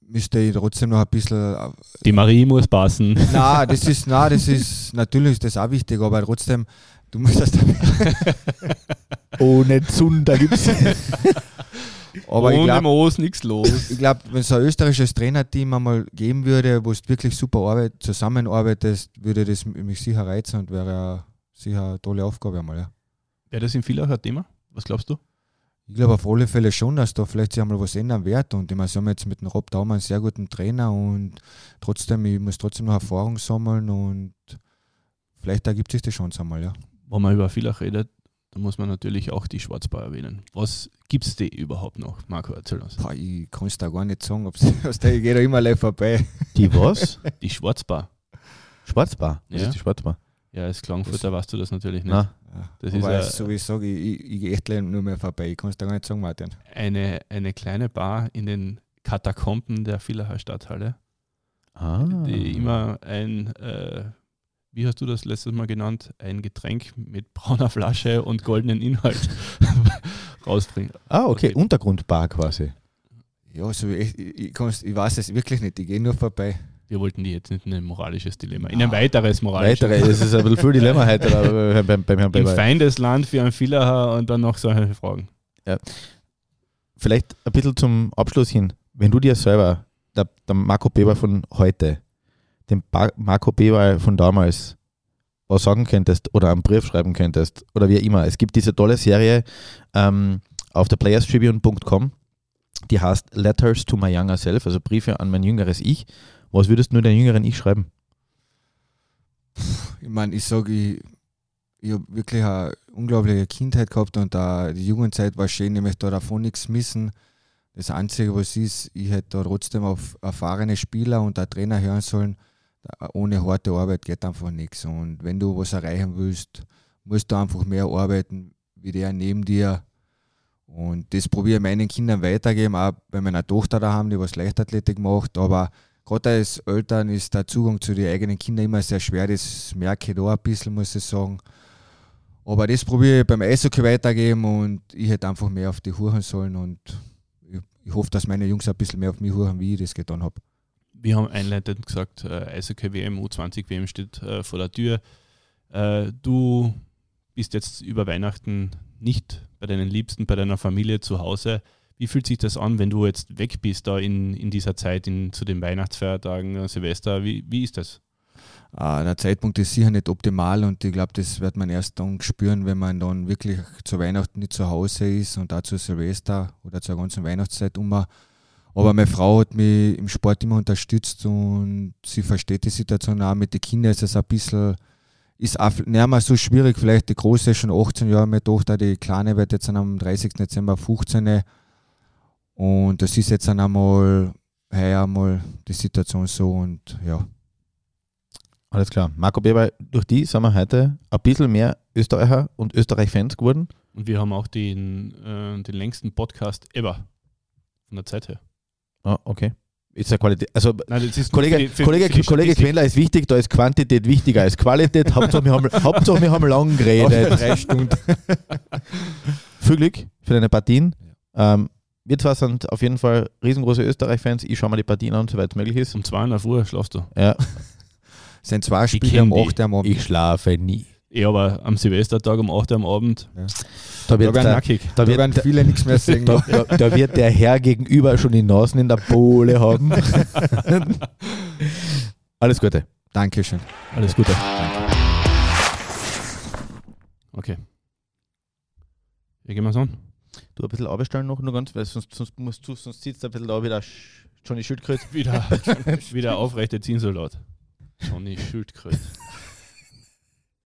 müsste ich trotzdem noch ein bisschen. Äh,
Die Marie muss passen. <laughs>
na, das ist, na, das ist natürlich ist das auch wichtig, aber trotzdem, du musst das <laughs>
Ohne Zun, da gibt's. <laughs>
Aber
Ohne
glaube,
Moos nichts los.
ich glaube, wenn es ein österreichisches Trainerteam einmal geben würde, wo es wirklich super arbeit, zusammenarbeitest, würde das mich sicher reizen und wäre ja sicher eine tolle Aufgabe einmal. Ja.
Wäre das in Villach ein Thema? Was glaubst du?
Ich glaube auf alle Fälle schon, dass da vielleicht sich einmal was ändern wird. Und ich meine, sie haben jetzt mit dem Rob Daumann einen sehr guten Trainer und trotzdem, ich muss trotzdem noch Erfahrung sammeln und vielleicht ergibt sich die Chance einmal, ja.
Wenn man über Villach redet, dann muss man natürlich auch die Schwarzbar erwähnen. Was gibt es die überhaupt noch? Marco, erzähl uns.
Boah, ich kann es da gar nicht sagen, ob's, <laughs> aus der ich gehe da immer live vorbei.
Die was? <laughs>
Die Schwarzbar.
Schwarzbar. Was
Ja.
ist die Schwarzbar?
Ja, als Klangfurter weißt du das natürlich nicht.
Ja.
Das ist
Aber
ja-
so wie ich sage, ich, ich, ich gehe echt nur mehr vorbei. Ich kann es da gar nicht sagen, Martin.
Eine, eine kleine Bar in den Katakomben der Villacher Stadthalle,
ah.
die immer ein, äh, wie hast du das letztes Mal genannt, ein Getränk mit brauner Flasche und goldenen Inhalt <laughs> rausbringt.
ah, okay.
Okay.
Untergrundbar quasi.
Ja, so ich, ich, ich, ich weiß es wirklich nicht. Ich gehe nur vorbei.
Wir wollten die jetzt nicht in ein moralisches Dilemma, in ein weiteres moralisches
Weitere, es ist ein bisschen viel Dilemma heute <laughs> beim, beim Herrn
Im. Feindesland für einen Villacher und dann noch solche Fragen.
Vielleicht ein bisschen zum Abschluss hin. Wenn du dir selber, der, der Marco Beber von heute, dem ba Marco Beber von damals, was sagen könntest oder einen Brief schreiben könntest oder wie immer. Es gibt diese tolle Serie ähm, auf der playerstribune.com, die heißt Letters to my younger self, also Briefe an mein jüngeres Ich. Was würdest du deinem jüngeren Ich schreiben?
Ich meine, ich sage, ich, ich habe wirklich eine unglaubliche Kindheit gehabt und da die Jugendzeit war schön, ich möchte da davon nichts missen. Das Einzige, was ist, ich hätte da trotzdem auf erfahrene Spieler und auch Trainer hören sollen. Ohne harte Arbeit geht einfach nichts. Und wenn du was erreichen willst, musst du einfach mehr arbeiten, wie der neben dir. Und das probiere ich meinen Kindern weitergeben, auch bei meiner Tochter da haben, die was Leichtathletik macht. Aber gerade als Eltern ist der Zugang zu den eigenen Kindern immer sehr schwer. Das merke ich da ein bisschen, muss ich sagen. Aber das probiere ich beim Eishockey weitergeben und ich hätte einfach mehr auf die huren sollen und ich, hoffe, dass meine Jungs ein bisschen mehr auf mich huren, wie ich das getan habe.
Wir haben einleitend gesagt, äh, Eishockey WM, U20 WM steht äh, vor der Tür. Äh, du bist jetzt über Weihnachten nicht bei deinen Liebsten, bei deiner Familie zu Hause. Wie fühlt sich das an, wenn du jetzt weg bist da in, in dieser Zeit, in, zu den Weihnachtsfeiertagen, äh, Silvester? Wie, wie ist das?
Uh, der Zeitpunkt ist sicher nicht optimal und ich glaube, das wird man erst dann spüren, wenn man dann wirklich zu Weihnachten nicht zu Hause ist und auch zu Silvester oder zur ganzen Weihnachtszeit um. Aber meine Frau hat mich im Sport immer unterstützt und sie versteht die Situation auch mit den Kindern. Ist es ein bisschen, ist auch nicht mehr so schwierig. Vielleicht die Große ist schon 18 Jahre, meine Tochter, die Kleine wird jetzt am 30. Dezember 15. Und das ist jetzt dann einmal, heuer einmal die Situation so und ja.
Alles klar. Marco Beber, durch die sind wir heute ein bisschen mehr Österreicher und Österreich-Fans geworden.
Und wir haben auch den, äh, den längsten Podcast ever von der Zeit her.
Ah, okay. Ist ja Qualität. Also,
Nein, das ist
Kollege,
für, für,
Kollege,
für
Kollege Quendler ist wichtig, da ist Quantität wichtiger als Qualität. <laughs> Hauptsache, wir haben, Hauptsache, wir haben lang geredet. <laughs>
Drei Stunden.
Viel Glück für deine Partien. Ähm, wir zwei sind auf jeden Fall riesengroße Österreich-Fans. Ich schaue mal die Partien an, soweit es möglich ist.
Um 2 Uhr schlafst du.
Ja. <laughs>
sind zwei Spiele um 8 Uhr am Abend.
Ich schlafe nie.
Ja, aber am Silvestertag um 8 Uhr am Abend.
Ja.
Da, wird
Da
da,
Da
wird,
werden viele nichts mehr sehen.
da, da, da wird der Herr gegenüber schon die Nasen in der Bohle haben. <laughs> Alles Gute.
Dankeschön.
Alles Gute. Okay. Wie gehen wir es an?
Du ein bisschen aufstellen noch nur ganz, weil sonst, sonst, musst du, sonst sitzt ein bisschen da wieder Johnny Schildkröte.
Wieder, <laughs> wieder aufrechte Zinssoldat. Johnny Schildkröte.